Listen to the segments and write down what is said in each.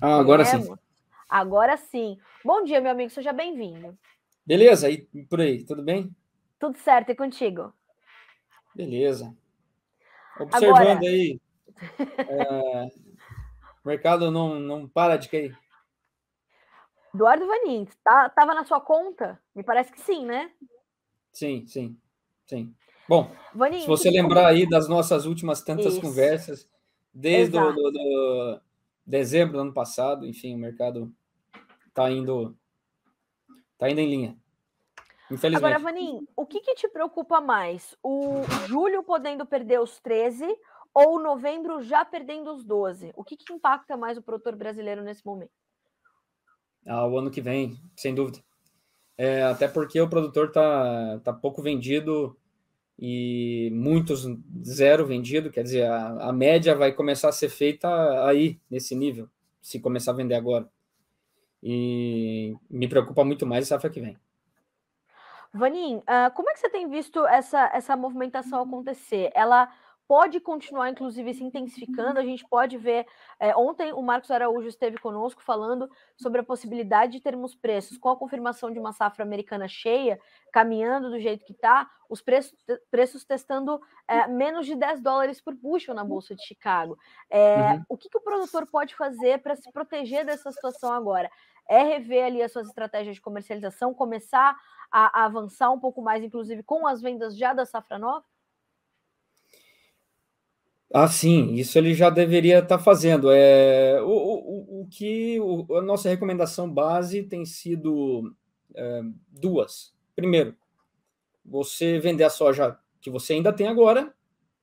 Ah, agora sim. Agora sim. Bom dia, meu amigo, seja bem-vindo. Beleza, e por aí, tudo bem? Tudo certo, e contigo? Beleza. Observando agora... aí, é, o mercado não, não para de cair. Eduardo Vanin, tá, tava na sua conta? Me parece que sim, né? Sim, sim, sim. Bom, Vanin, se você lembrar aí das nossas últimas tantas Isso. conversas, desde o do, do dezembro do ano passado, enfim, o mercado está indo, tá indo em linha. Infelizmente. Agora, Vanin, o que, que te preocupa mais? O julho podendo perder os 13 ou novembro já perdendo os 12? O que, que impacta mais o produtor brasileiro nesse momento? Ah, o ano que vem, sem dúvida. É, até porque o produtor tá, tá pouco vendido e muitos zero vendido, quer dizer, a, a média vai começar a ser feita aí, nesse nível, se começar a vender agora. E me preocupa muito mais a safra que vem. Vanin, uh, como é que você tem visto essa, essa movimentação acontecer? Ela pode continuar, inclusive, se intensificando. A gente pode ver. É, ontem o Marcos Araújo esteve conosco falando sobre a possibilidade de termos preços com a confirmação de uma safra americana cheia, caminhando do jeito que está, os preços, preços testando é, menos de 10 dólares por bushel na Bolsa de Chicago. É, uhum. O que, que o produtor pode fazer para se proteger dessa situação agora? É rever ali as suas estratégias de comercialização, começar a, a avançar um pouco mais, inclusive com as vendas já da safra nova? Ah, sim, isso ele já deveria estar tá fazendo. É, o, o, o que o, a nossa recomendação base tem sido é, duas. Primeiro, você vender a soja que você ainda tem agora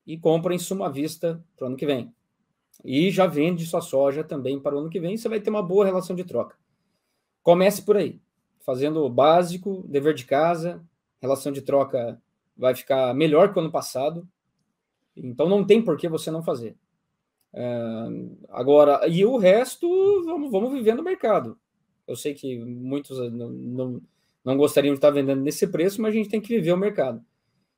e compra em suma vista para o ano que vem. E já vende sua soja também para o ano que vem, você vai ter uma boa relação de troca. Comece por aí, fazendo o básico, dever de casa, relação de troca vai ficar melhor que o ano passado, então não tem por que você não fazer. É, agora, e o resto, vamos, vamos viver no mercado. Eu sei que muitos não, não, não, gostariam de estar vendendo nesse preço, mas a gente tem que viver o mercado.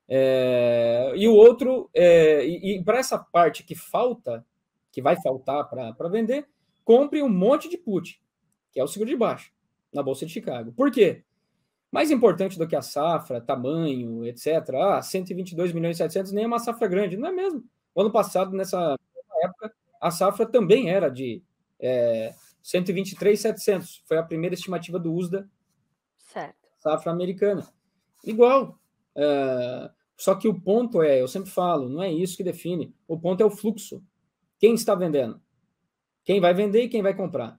É, e o outro, é, e, e para essa parte que falta, que vai faltar para vender, compre um monte de put, que é o seguro de baixo, na Bolsa de Chicago. Por quê? Mais importante do que a safra, tamanho, etc. Ah, 122 milhões e 700 nem é uma safra grande, não é mesmo? O ano passado, nessa época, a safra também era de é, 123,700. Foi a primeira estimativa do USDA, certo. safra americana. Igual. É, só que o ponto é, eu sempre falo, não é isso que define. O ponto é o fluxo. Quem está vendendo? Quem vai vender e quem vai comprar.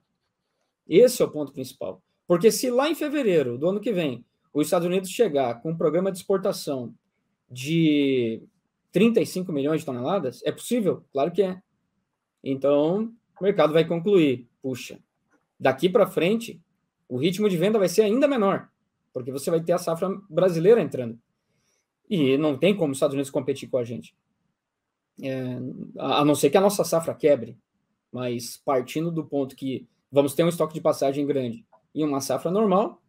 Esse é o ponto principal. Porque se lá em fevereiro do ano que vem os Estados Unidos chegar com um programa de exportação de 35 milhões de toneladas, é possível? Claro que é. Então, o mercado vai concluir, puxa, daqui para frente, o ritmo de venda vai ser ainda menor, porque você vai ter a safra brasileira entrando. E não tem como os Estados Unidos competir com a gente. É, a não ser que a nossa safra quebre, mas partindo do ponto que vamos ter um estoque de passagem grande em uma safra normal,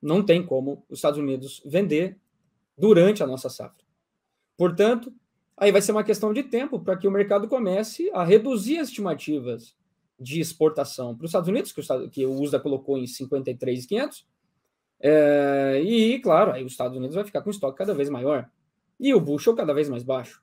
não tem como os Estados Unidos vender durante a nossa safra. Portanto, aí vai ser uma questão de tempo para que o mercado comece a reduzir as estimativas de exportação para os Estados Unidos, que o, que o USDA colocou em 53,500, é, e, claro, aí os Estados Unidos vai ficar com estoque cada vez maior e o bushel cada vez mais baixo.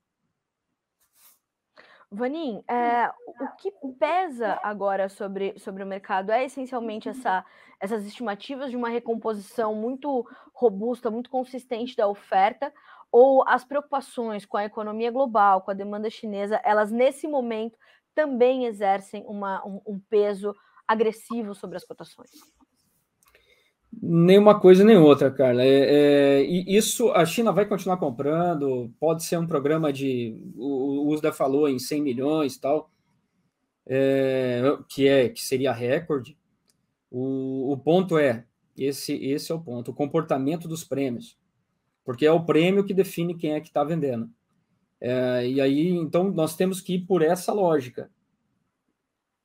Vanin, é, o que pesa agora sobre, sobre o mercado é essencialmente essa, essas estimativas de uma recomposição muito robusta, muito consistente da oferta, ou as preocupações com a economia global, com a demanda chinesa, elas nesse momento também exercem uma, um, um peso agressivo sobre as cotações? Nenhuma coisa nem outra, Carla. É, é, isso a China vai continuar comprando, pode ser um programa de. O, o USDA falou em 100 milhões tal, é, que, é, que seria recorde. O, o ponto é: esse, esse é o ponto, o comportamento dos prêmios. Porque é o prêmio que define quem é que está vendendo. É, e aí, então, nós temos que ir por essa lógica.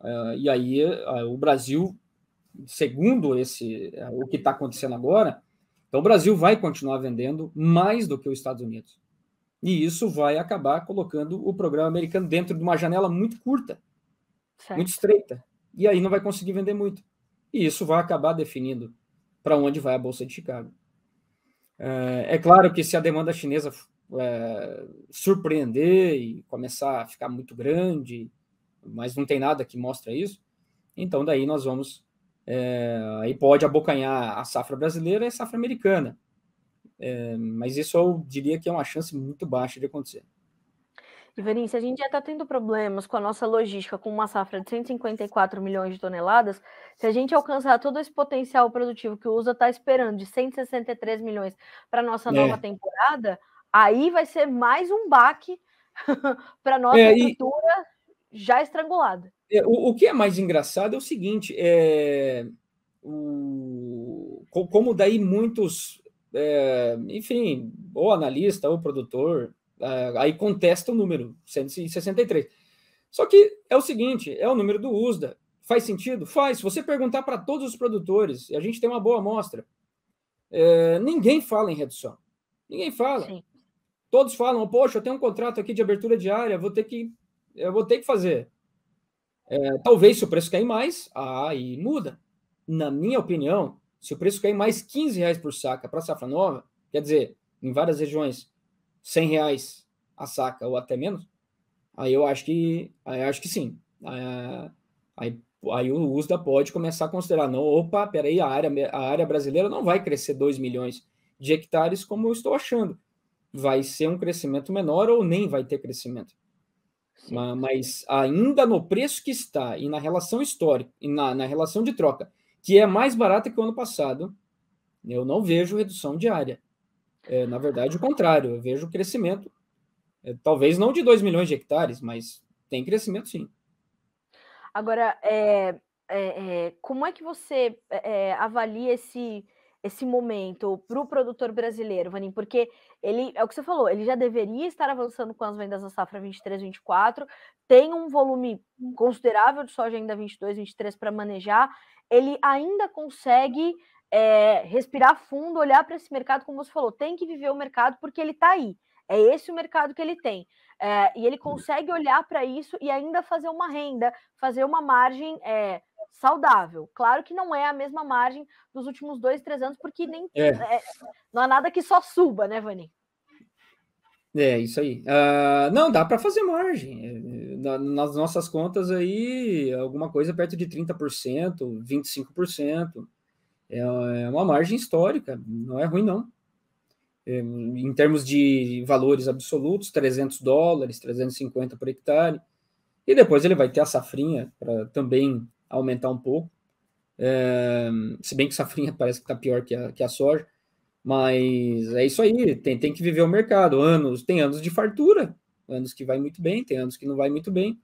É, e aí, o Brasil segundo esse o que está acontecendo agora, então o Brasil vai continuar vendendo mais do que os Estados Unidos. E isso vai acabar colocando o programa americano dentro de uma janela muito curta, certo. muito estreita. e aí não vai conseguir vender muito. E isso vai acabar definindo para onde vai a Bolsa de Chicago. É, é claro que se a demanda chinesa é, surpreender e começar a ficar muito grande, mas não tem nada que mostre isso, então daí nós vamos. É, aí pode abocanhar a safra brasileira e a safra americana. É, mas isso eu diria que é uma chance muito baixa de acontecer. Ivani, se a gente já está tendo problemas com a nossa logística, com uma safra de 154 milhões de toneladas, se a gente alcançar todo esse potencial produtivo que o USA está esperando, de 163 milhões para a nossa é. nova temporada, aí vai ser mais um baque para a nossa é, estrutura e... já estrangulada. É, o, o, que é mais engraçado é o seguinte: é, o, como daí muitos, é, enfim, ou analista ou produtor, Uh, aí contesta o número 163. Só que é o seguinte, é o número do USDA. Faz sentido? Faz. Se você perguntar para todos os produtores, e a gente tem uma boa amostra, é, ninguém fala em redução. Ninguém fala. Sim. Todos falam, poxa, eu tenho um contrato aqui de abertura diária, vou ter que, eu vou ter que fazer. É, talvez se o preço cair mais, aí muda. Na minha opinião, se o preço cair mais 15 reais por saca para safra nova, quer dizer, em várias regiões 100 reais a saca ou até menos, aí eu acho que, aí acho que sim. Aí, aí, o USDA pode começar a considerar, não, opa, peraí, a área, a área brasileira não vai crescer 2 milhões de hectares como eu estou achando. Vai ser um crescimento menor ou nem vai ter crescimento. Mas, mas ainda no preço que está e na relação histórica e na, na relação de troca, que é mais barata que o ano passado, eu não vejo redução de área. É, na verdade, o contrário, eu vejo crescimento, é, talvez não de 2 milhões de hectares, mas tem crescimento sim. Agora, é, é, é como é que você é, avalia esse, esse momento para o produtor brasileiro, Vanim? Porque ele, é o que você falou, ele já deveria estar avançando com as vendas da safra 23, 24, tem um volume considerável de soja ainda 22, 23 para manejar, ele ainda consegue é, respirar fundo, olhar para esse mercado, como você falou, tem que viver o mercado porque ele está aí. É esse o mercado que ele tem. É, e ele consegue olhar para isso e ainda fazer uma renda, fazer uma margem é, saudável. Claro que não é a mesma margem dos últimos dois, três anos, porque nem é. é não há nada que só suba, né, Vani? É, isso aí. Uh, não, dá para fazer margem. nas nossas contas aí, alguma coisa perto de 30%, 25%. É, é uma margem histórica, não é ruim, não. É, em termos de valores absolutos, 300 dólares, 350 por hectare. E depois ele vai ter a safrinha para também aumentar um pouco. É, se bem que safrinha parece que está pior que a, que a soja. Mas é isso aí, tem, tem que viver o mercado. Anos, tem anos de fartura, anos que vai muito bem, tem anos que não vai muito bem.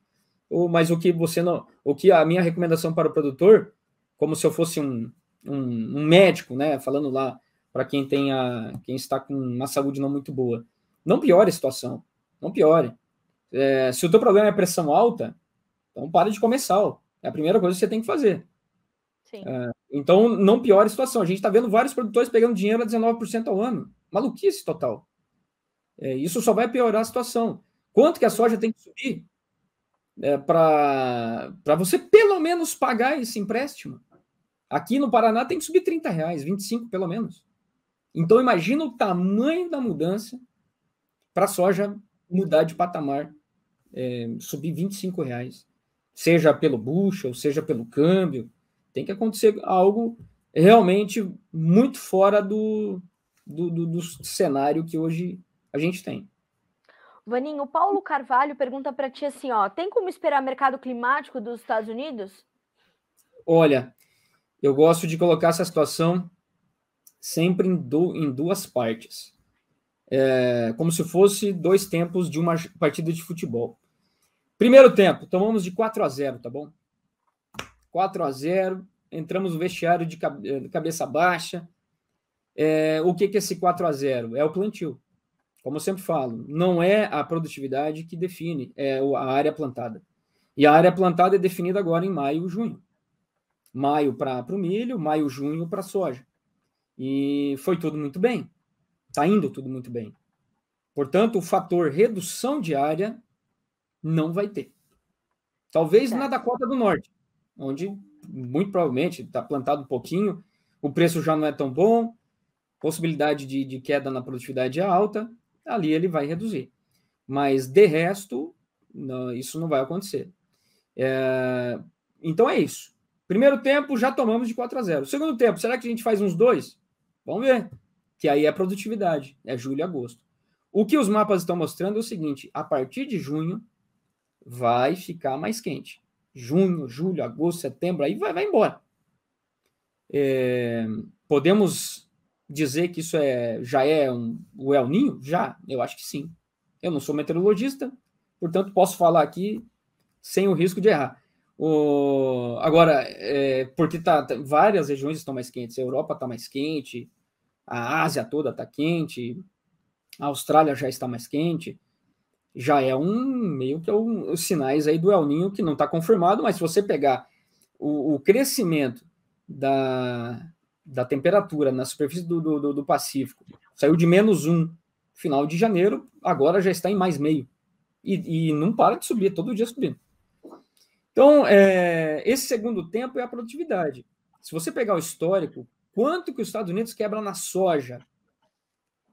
Ou, mas o que você não. O que a minha recomendação para o produtor, como se eu fosse um, um, um médico, né, falando lá para quem tem a, quem está com uma saúde não muito boa, não piore a situação, não piore. É, se o teu problema é pressão alta, então para de comer sal. É a primeira coisa que você tem que fazer. É, então não piore a situação. A gente está vendo vários produtores pegando dinheiro a 19% ao ano. Maluquice total. É, isso só vai piorar a situação. Quanto que a soja tem que subir é, para você pelo menos pagar esse empréstimo? Aqui no Paraná tem que subir 30 reais, 25 pelo menos. Então imagina o tamanho da mudança para a soja mudar de patamar, é, subir 25 reais, seja pelo bushel, seja pelo câmbio. Tem que acontecer algo realmente muito fora do, do, do, do cenário que hoje a gente tem. Vaninho, o Paulo Carvalho pergunta para ti assim, ó, tem como esperar mercado climático dos Estados Unidos? Olha, eu gosto de colocar essa situação sempre em, du em duas partes. É, como se fosse dois tempos de uma partida de futebol. Primeiro tempo, tomamos de 4 a 0, tá bom? 4 a 0, entramos no vestiário de eh, cabeça baixa. É, o que, que é esse 4 a 0? É o plantio. Como eu sempre falo, não é a produtividade que define, é a área plantada. E a área plantada é definida agora em maio e junho maio para o milho, maio, junho para soja. E foi tudo muito bem. Está indo tudo muito bem. Portanto, o fator redução de área não vai ter. Talvez na Dakota do Norte. onde muito provavelmente está plantado um pouquinho, o preço já não é tão bom, possibilidade de, de queda na produtividade é alta, ali ele vai reduzir. Mas de resto, não, isso não vai acontecer. É, então é isso. Primeiro tempo já tomamos de 4 a 0. Segundo tempo, será que a gente faz uns dois? Vamos ver. Que aí é produtividade, é julho e agosto. O que os mapas estão mostrando é o seguinte: a partir de junho vai ficar mais quente. Junho, julho, agosto, setembro, aí vai, vai embora. É, podemos dizer que isso é, já é um, o El Ninho? Já, eu acho que sim. Eu não sou meteorologista, portanto posso falar aqui sem o risco de errar. O, agora, é, porque tá, tá, várias regiões estão mais quentes, a Europa está mais quente, a Ásia toda está quente, a Austrália já está mais quente, já é um meio que é um, os sinais aí do El Ninho que não está confirmado, mas se você pegar o, o crescimento da, da temperatura na superfície do, do, do Pacífico, saiu de menos um final de janeiro, agora já está em mais meio. E, e não para de subir, todo dia subindo. Então, é, esse segundo tempo é a produtividade. Se você pegar o histórico, quanto que os Estados Unidos quebram na soja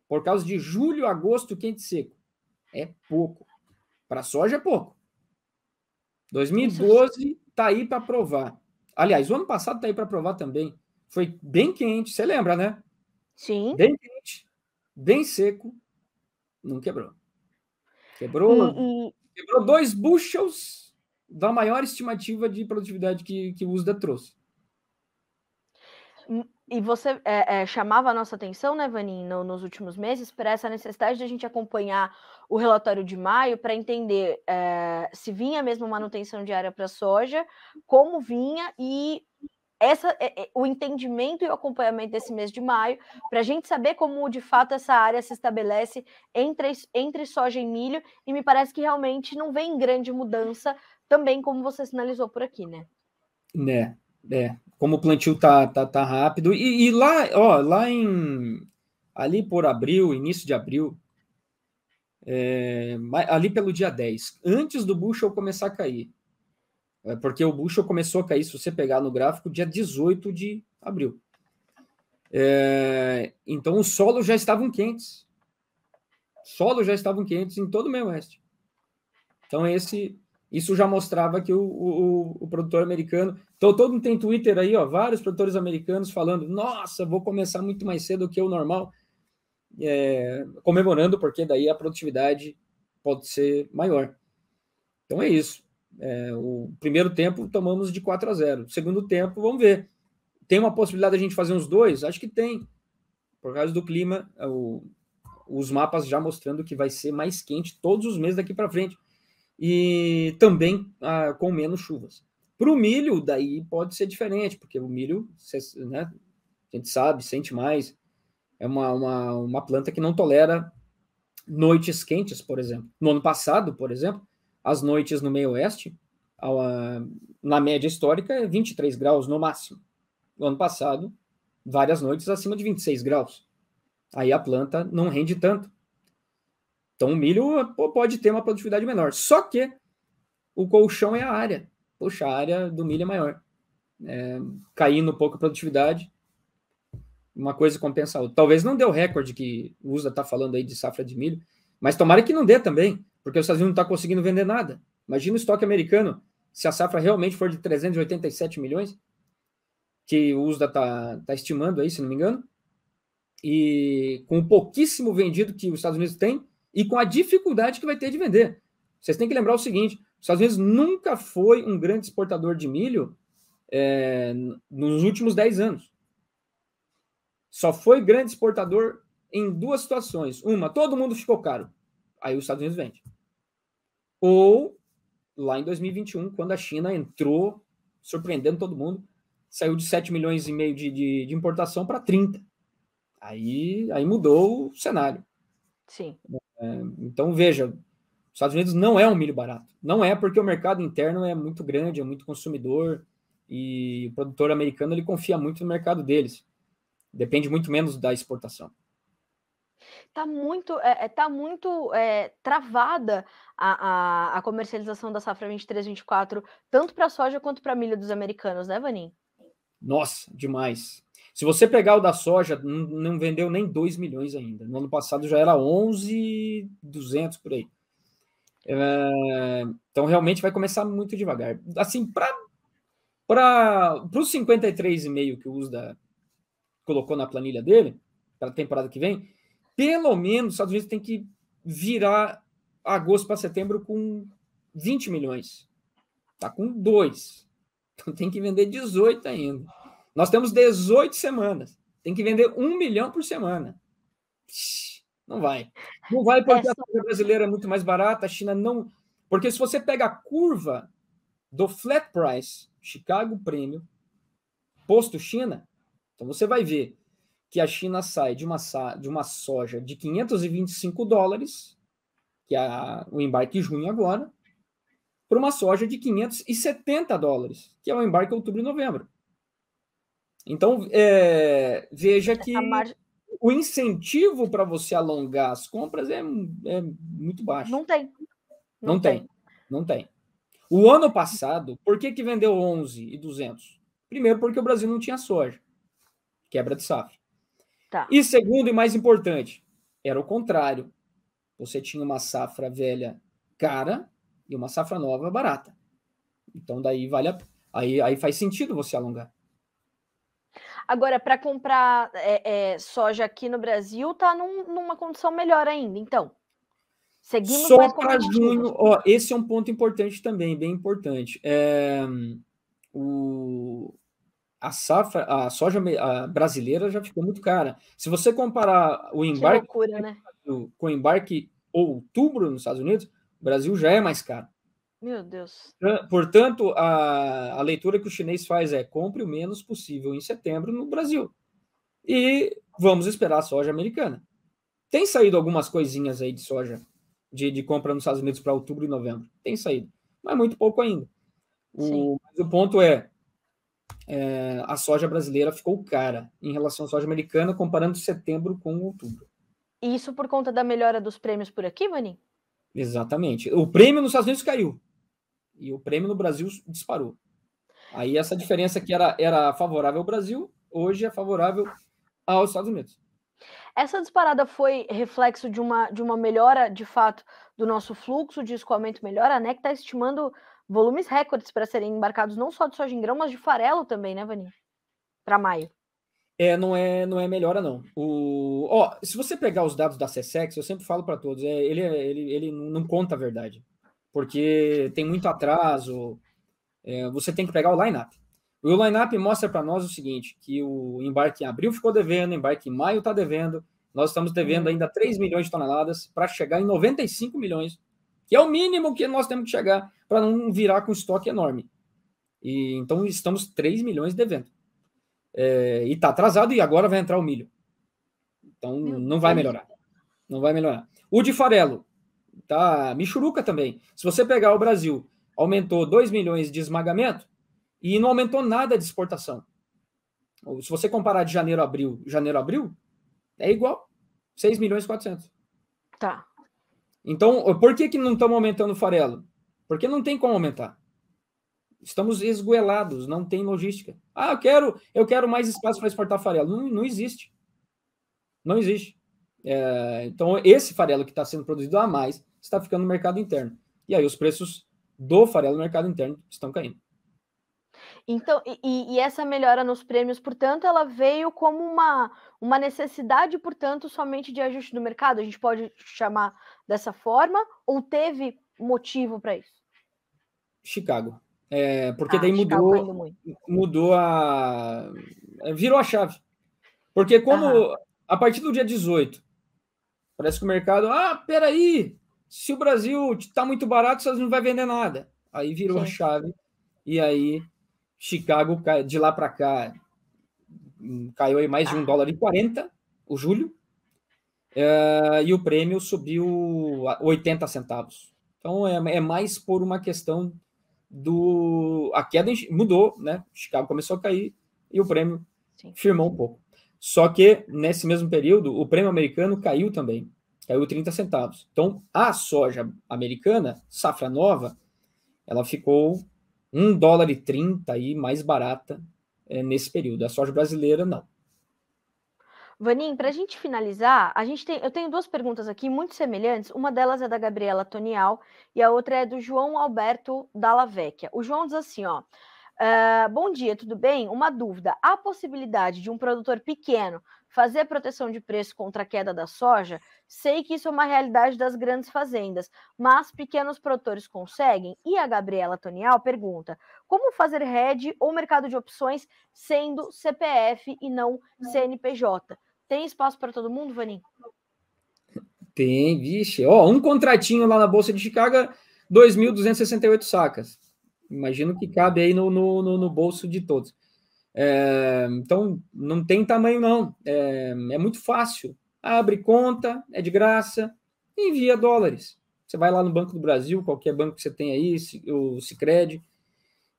por causa de julho, agosto, quente e seco? É pouco. Para soja é pouco. 2012 está aí para provar. Aliás, o ano passado está aí para provar também. Foi bem quente, você lembra, né? Sim. Bem quente, bem seco, não quebrou. Quebrou, e, e... quebrou dois bushels da maior estimativa de produtividade que, que o USDA trouxe. E você é, é, chamava a nossa atenção, né, Vanin, no, nos últimos meses, para essa necessidade de a gente acompanhar o relatório de maio para entender é, se vinha mesmo manutenção diária para soja, como vinha e essa, é, é, o entendimento e o acompanhamento desse mês de maio, para a gente saber como de fato essa área se estabelece entre, entre soja e milho, e me parece que realmente não vem grande mudança também, como você sinalizou por aqui, né? Né, é. Como o plantio tá, tá, tá rápido. E, e lá, ó, lá em. Ali por abril, início de abril, é, ali pelo dia 10, antes do bushel começar a cair. É porque o bushel começou a cair, se você pegar no gráfico, dia 18 de abril. É, então os solos já estavam quentes. Solos já estavam quentes em todo o meio oeste. Então esse isso já mostrava que o, o, o, produtor americano. Então, todo mundo tem Twitter aí, ó, vários produtores americanos falando: nossa, vou começar muito mais cedo que o normal, é, comemorando, porque daí a produtividade pode ser maior. Então é isso. É, o primeiro tempo tomamos de 4 a 0. segundo tempo, vamos ver. Tem uma possibilidade de a gente fazer uns dois? Acho que tem. Por causa do clima, o, os mapas já mostrando que vai ser mais quente todos os meses daqui para frente e também ah, com menos chuvas. Para o milho, daí pode ser diferente, porque o milho, né, a gente sabe, sente mais. É uma, uma, uma planta que não tolera noites quentes, por exemplo. No ano passado, por exemplo, as noites no meio oeste, na média histórica, é 23 graus no máximo. No ano passado, várias noites acima de 26 graus. Aí a planta não rende tanto. Então o milho pode ter uma produtividade menor. Só que o colchão é a área. Poxa, a área do milho é maior. É, caindo um pouco a produtividade, uma coisa compensa a outra. Talvez não dê o recorde que o USA está falando aí de safra de milho, mas tomara que não dê também, porque os Estados Unidos não está conseguindo vender nada. Imagina o estoque americano, se a safra realmente for de 387 milhões, que o USDA está tá estimando aí, se não me engano, e com o pouquíssimo vendido que os Estados Unidos têm, e com a dificuldade que vai ter de vender. Vocês têm que lembrar o seguinte: os Estados Unidos nunca foi um grande exportador de milho é, nos últimos 10 anos. Só foi grande exportador em duas situações. Uma, todo mundo ficou caro. Aí os Estados Unidos vende. Ou lá em 2021, quando a China entrou, surpreendendo todo mundo, saiu de 7 milhões e meio de, de, de importação para 30. Aí, aí mudou o cenário. Sim. É, então, veja, os Estados Unidos não é um milho barato. Não é porque o mercado interno é muito grande, é muito consumidor, e o produtor americano ele confia muito no mercado deles. Depende muito menos da exportação. Tá muito, é, é, tá muito é, travada a, a, a, comercialização da safra 23-24, tanto para soja quanto para milho dos americanos, né, Vanin? Nossa, demais. Se você pegar o da soja, não vendeu nem 2 milhões ainda. No ano passado já era 11,200 por aí. É, então realmente vai começar muito devagar. Assim, para os 53,5 que o USDA colocou na planilha dele, para a temporada que vem, pelo menos os Estados Unidos tem que virar agosto para setembro com 20 milhões. Tá com 2. Então tem que vender 18 ainda. Nós temos 18 semanas. Tem que vender um milhão por semana. Não vai. Não vai porque a soja brasileira é muito mais barata, a China não. Porque se você pega a curva do flat price, Chicago Premium, posto China, então você vai ver que a China sai de uma, de uma soja de 525 dólares, que é o embarque junho agora, para uma soja de 570 dólares, que é o embarque outubro e novembro. Então, é, veja que o incentivo para você alongar as compras é, é, muito baixo. Não tem. Não, não tem. tem. Não tem. O ano passado, por que, que vendeu 11 e 200? Primeiro, porque o Brasil não tinha soja. Quebra de safra. Tá. E segundo e mais importante, era o contrário. Você tinha uma safra velha cara e uma safra nova barata. Então daí vale a... aí, aí faz sentido você alongar. Agora, para comprar é, é, soja aqui no Brasil, tá num, numa condição melhor ainda, então. Seguimos Só para junho, ó, esse é um ponto importante também, bem importante. É, o, a safra, a soja a brasileira já ficou muito cara. Se você comparar o embarque loucura, né? com o embarque outubro nos Estados Unidos, o Brasil já é mais caro. Meu Deus. Portanto, a, a leitura que o chinês faz é compre o menos possível em setembro no Brasil. E vamos esperar a soja americana. Tem saído algumas coisinhas aí de soja de, de compra nos Estados Unidos para outubro e novembro. Tem saído, mas muito pouco ainda. O, mas o ponto é, é, a soja brasileira ficou cara em relação à soja americana, comparando setembro com outubro. Isso por conta da melhora dos prêmios por aqui, Vani? Exatamente. O prêmio nos Estados Unidos caiu e o prêmio no Brasil disparou. Aí essa diferença que era, era favorável ao Brasil, hoje é favorável aos Estados Unidos. Essa disparada foi reflexo de uma, de uma melhora, de fato, do nosso fluxo de escoamento melhor. A NEC está estimando volumes recordes para serem embarcados não só de soja em grão, mas de farelo também, né, Vani? Para maio. É, não é, não é melhora não. O, ó, se você pegar os dados da CSEX, eu sempre falo para todos, é, ele, é, ele, ele não conta a verdade porque tem muito atraso. É, você tem que pegar o line-up. O line-up mostra para nós o seguinte: que o embarque em abril ficou devendo, o embarque em maio está devendo, nós estamos devendo ainda 3 milhões de toneladas para chegar em 95 milhões, que é o mínimo que nós temos que chegar para não virar com estoque enorme. E então estamos 3 milhões devendo. É, e está atrasado e agora vai entrar o milho. Então não vai melhorar. Não vai melhorar. O de farelo, tá? Michuruca também. Se você pegar o Brasil, aumentou 2 milhões de esmagamento e não aumentou nada de exportação. Se você comparar de janeiro a abril, janeiro a abril, é igual. 6 milhões e 400. Tá. Então, por que, que não estamos aumentando o farelo? Porque não tem como aumentar. Estamos esguelados, não tem logística. Ah, eu quero, eu quero mais espaço para exportar farelo. Não, não existe. Não existe. É, então, esse farelo que está sendo produzido a mais está ficando no mercado interno. E aí os preços do farelo no mercado interno estão caindo. Então, e, e, essa melhora nos prêmios, portanto, ela veio como uma, uma necessidade, portanto, somente de ajuste do mercado? A gente pode chamar dessa forma? Ou teve motivo para isso? Chicago. É, porque ah, daí mudou, mudou a. Virou a chave. Porque como Aham. a partir do dia 18, parece que o mercado. Ah, peraí! Se o Brasil está muito barato, vocês não vai vender nada. Aí virou Sim. a chave e aí Chicago de lá para cá caiu aí mais de um dólar e 40, o julho, é, e o prêmio subiu 80 centavos. Então é, é, mais por uma questão do. A queda mudou, né? Chicago começou a cair e o prêmio Sim. firmou um pouco. Só que nesse mesmo período, o prêmio americano caiu também, caiu 30 centavos. Então, a soja americana, safra nova, ela ficou 1 dólar e 30 aí mais barata é, nesse período. A soja brasileira, não. Vanim, para a gente finalizar, a gente tem, eu tenho duas perguntas aqui muito semelhantes. Uma delas é da Gabriela Tonial e a outra é do João Alberto Dalla Vecchia. O João diz assim, ó. Uh, bom dia, tudo bem? Uma dúvida: há possibilidade de um produtor pequeno fazer proteção de preço contra a queda da soja? Sei que isso é uma realidade das grandes fazendas, mas pequenos produtores conseguem? E a Gabriela Tonial pergunta: como fazer hedge ou mercado de opções sendo CPF e não CNPJ? Tem espaço para todo mundo, Vanim? Tem, vixe. Ó, um contratinho lá na Bolsa de Chicago, 2.268 sacas. Imagino que cabe aí no, no, no, no bolso de todos. É, então, não tem tamanho, não. É, é, muito fácil. Abre conta, é de graça, envia dólares. Você vai lá no Banco do Brasil, qualquer banco que você tem aí, o Cicred,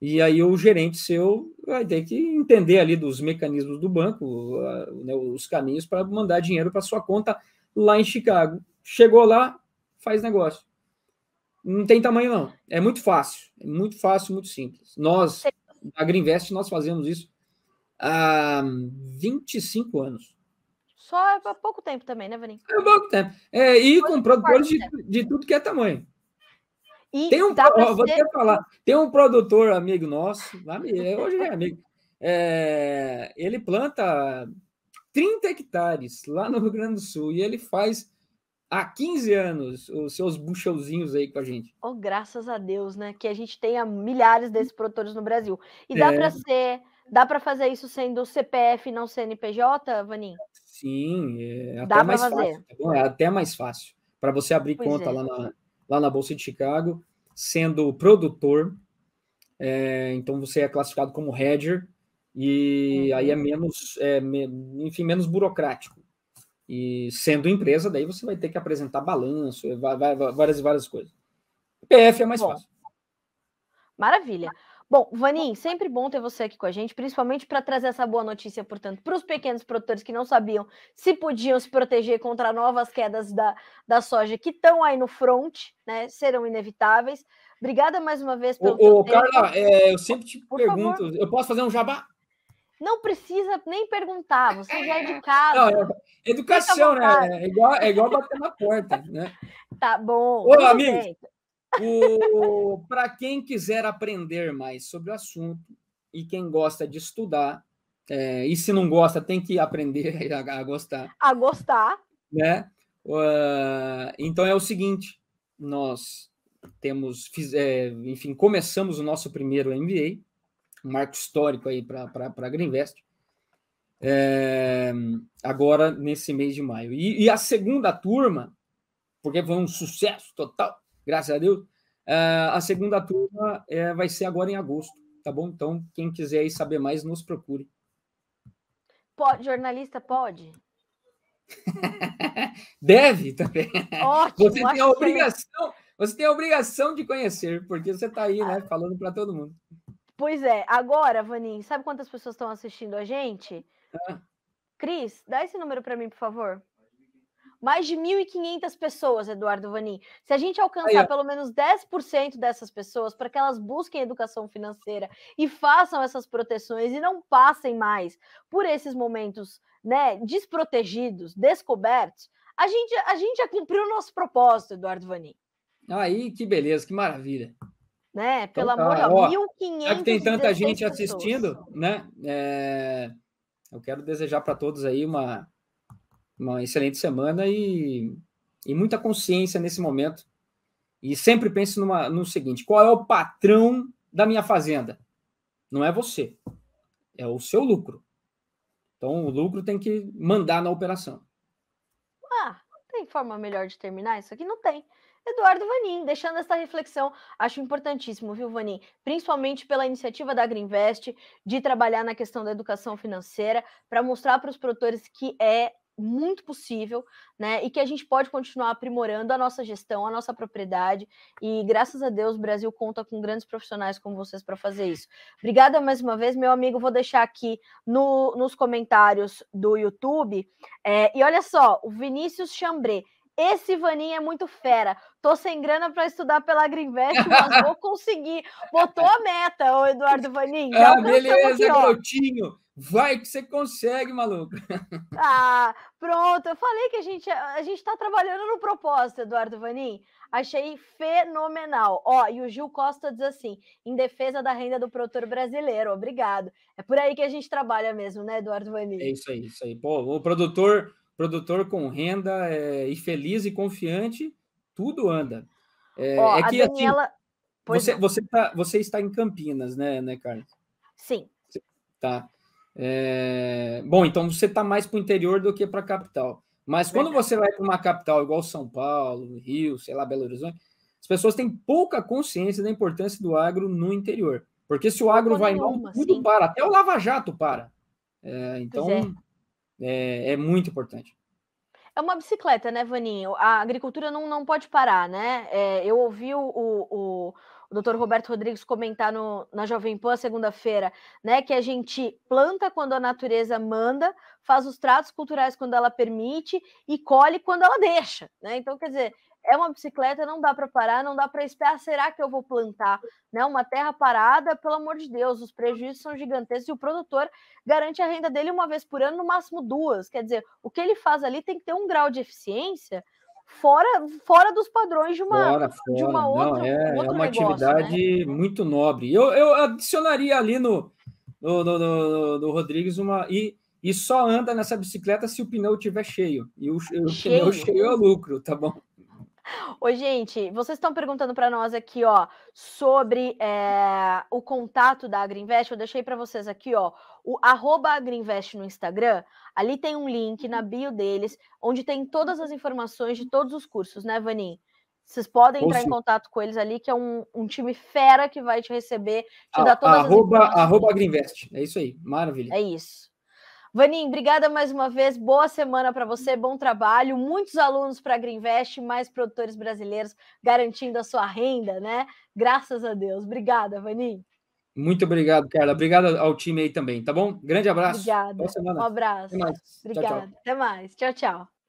e aí o gerente seu vai ter que entender ali dos mecanismos do banco, né, os caminhos para mandar dinheiro para sua conta lá em Chicago. Chegou lá, faz negócio. Não tem tamanho, não. É muito fácil. É muito fácil, muito simples. Nós, a Greenvest, nós fazemos isso há 25 anos. Só há pouco tempo também, né, Vanim? É pouco tempo. É, e com produtores de, de tudo que é tamanho. E tem um, ó, vou até falar, tem um produtor amigo nosso, hoje é amigo, é, ele planta 30 hectares lá no Rio Grande do Sul e ele faz há 15 anos os seus buchelzinhos aí com a gente. Oh, graças a Deus, né? Que a gente tenha milhares desses produtores no Brasil. E dá é. para ser, dá para fazer isso sendo CPF não CNPJ, Vanin? Sim, é até dá mais fazer. fácil. Tá é até mais fácil para você abrir pois conta é. lá na lá na Bolsa de Chicago, sendo produtor. É, então você é classificado como hedger e uhum. aí é menos, é, enfim, menos burocrático. E sendo empresa, daí você vai ter que apresentar balanço, várias e várias coisas. PF é mais Bom, fácil. Maravilha. Bom, Vanin, sempre bom ter você aqui com a gente, principalmente para trazer essa boa notícia, portanto, para os pequenos produtores que não sabiam se podiam se proteger contra novas quedas da, da soja que estão aí no front, né? Serão inevitáveis. Obrigada mais uma vez pelo. Ô, ô Carla, é, eu sempre te Por pergunto, favor. eu posso fazer um jabá? Não precisa nem perguntar, você já é de casa. Não, é educação, né? É igual, é igual bater na porta, né? Tá bom. Ô, amigos, para quem quiser aprender mais sobre o assunto e quem gosta de estudar, é, e se não gosta, tem que aprender a, a gostar. A gostar. Né? Uh, então é o seguinte: nós temos, fiz, é, enfim, começamos o nosso primeiro MBA, um marco histórico aí para a Greenvest. É, agora nesse mês de maio. E, e, a segunda turma, porque foi um sucesso total, graças a Deus. Uh, a segunda turma uh, vai ser agora em agosto, tá bom? Então, quem quiser saber mais, nos procure. Pode, jornalista pode? Deve também. Ótimo, você tem a obrigação, você tem a obrigação de conhecer, porque você está aí, né, falando para todo mundo. Pois é. Agora, Vanin, sabe quantas pessoas estão assistindo a gente? Ah. Cris, dá esse número para mim, por favor. Mais de 1.500 pessoas, Eduardo Vanin. Se a gente alcançar Aí, pelo menos 10% dessas pessoas para que elas busquem educação financeira e façam essas proteções e não passem mais por esses momentos né, desprotegidos, descobertos, a gente, a gente já cumpriu o nosso propósito, Eduardo Vanin. Aí, que beleza, que maravilha. Né? Pelo então, amor de Deus, 1.500 Já que tem tanta gente assistindo, pessoas. né? É, eu quero desejar para todos aí uma uma excelente semana e, e muita consciência nesse momento. E sempre pense numa, no seguinte: qual é o patrão da minha fazenda? Não é você, é o seu lucro. Então, o lucro tem que mandar na operação. Ah, tem forma melhor de terminar isso aqui? Não tem. Eduardo Vanin, deixando essa reflexão, acho importantíssimo, viu, Vanin? Principalmente pela iniciativa da Greenvest de trabalhar na questão da educação financeira, para mostrar para os produtores que é muito possível, né? E que a gente pode continuar aprimorando a nossa gestão, a nossa propriedade. E graças a Deus, o Brasil conta com grandes profissionais como vocês para fazer isso. Obrigada mais uma vez, meu amigo. Vou deixar aqui no, nos comentários do YouTube. É, e olha só, o Vinícius Chambré. Esse Vaninho é muito fera. Tô sem grana para estudar pela Greenvest, mas vou conseguir. Botou a meta, o Eduardo Vaninho. ah, beleza, aqui, garotinho. Vai que você consegue, maluco. Ah, pronto. Eu falei que a gente a gente está trabalhando no propósito, Eduardo Vanin. Achei fenomenal. Ó, e o Gil Costa diz assim: em defesa da renda do produtor brasileiro. Obrigado. É por aí que a gente trabalha mesmo, né, Eduardo Vanin? É isso aí, isso aí. Pô, o produtor, produtor com renda é, e feliz e confiante, tudo anda. É, Ó, é que assim, Daniela... assim, você, você, tá, você está em Campinas, né, né, Carlos? Sim. Tá. É... Bom, então você está mais para o interior do que para a capital. Mas quando você vai para uma capital igual São Paulo, Rio, sei lá, Belo Horizonte, as pessoas têm pouca consciência da importância do agro no interior. Porque se o agro vai mal, tudo sim. para, até o Lava Jato para. É, então, é. é. Muito importante. É uma bicicleta, né, Vaninho? A agricultura não, não pode parar, né? É, eu ouvi o, o, o doutor Roberto Rodrigues comentar no, na Jovem Pan segunda-feira, né? Que a gente planta quando a natureza manda, faz os tratos culturais quando ela permite e colhe quando ela deixa, né? Então, quer dizer, é uma bicicleta, não dá para parar, não dá para esperar, será que eu vou plantar, né? Uma terra parada, pelo amor de Deus, os prejuízos são gigantescos e o produtor garante a renda dele uma vez por ano, no máximo duas. Quer dizer, o que ele faz ali tem que ter um grau de eficiência fora, fora dos padrões de uma, fora, fora. De uma outra, Não, é, um é uma negócio, atividade né? muito nobre. Eu, eu adicionaria ali no, no, no, no, no Rodrigues uma. E, e só anda nessa bicicleta se o pneu estiver cheio. E o, o cheio. pneu cheio é lucro, tá bom? Oi, gente, vocês estão perguntando para nós aqui, ó, sobre é, o contato da Agriinvest. Eu deixei para vocês aqui, ó, o arroba Agriinvest no Instagram. Ali tem um link na bio deles, onde tem todas as informações de todos os cursos, né, Vanin? Vocês podem entrar em contato com eles ali, que é um, um time fera que vai te receber, te a, dar todas arroba, as informações. Arroba Agriinvest, é isso aí, maravilha. É isso. Vanim, obrigada mais uma vez. Boa semana para você, bom trabalho. Muitos alunos para a Greenvest, mais produtores brasileiros garantindo a sua renda, né? Graças a Deus. Obrigada, Vanim. Muito obrigado, Carla. Obrigado ao time aí também, tá bom? Grande abraço. Obrigada. Um abraço. Até mais. Obrigada. Tchau, tchau. Até mais. Tchau, tchau.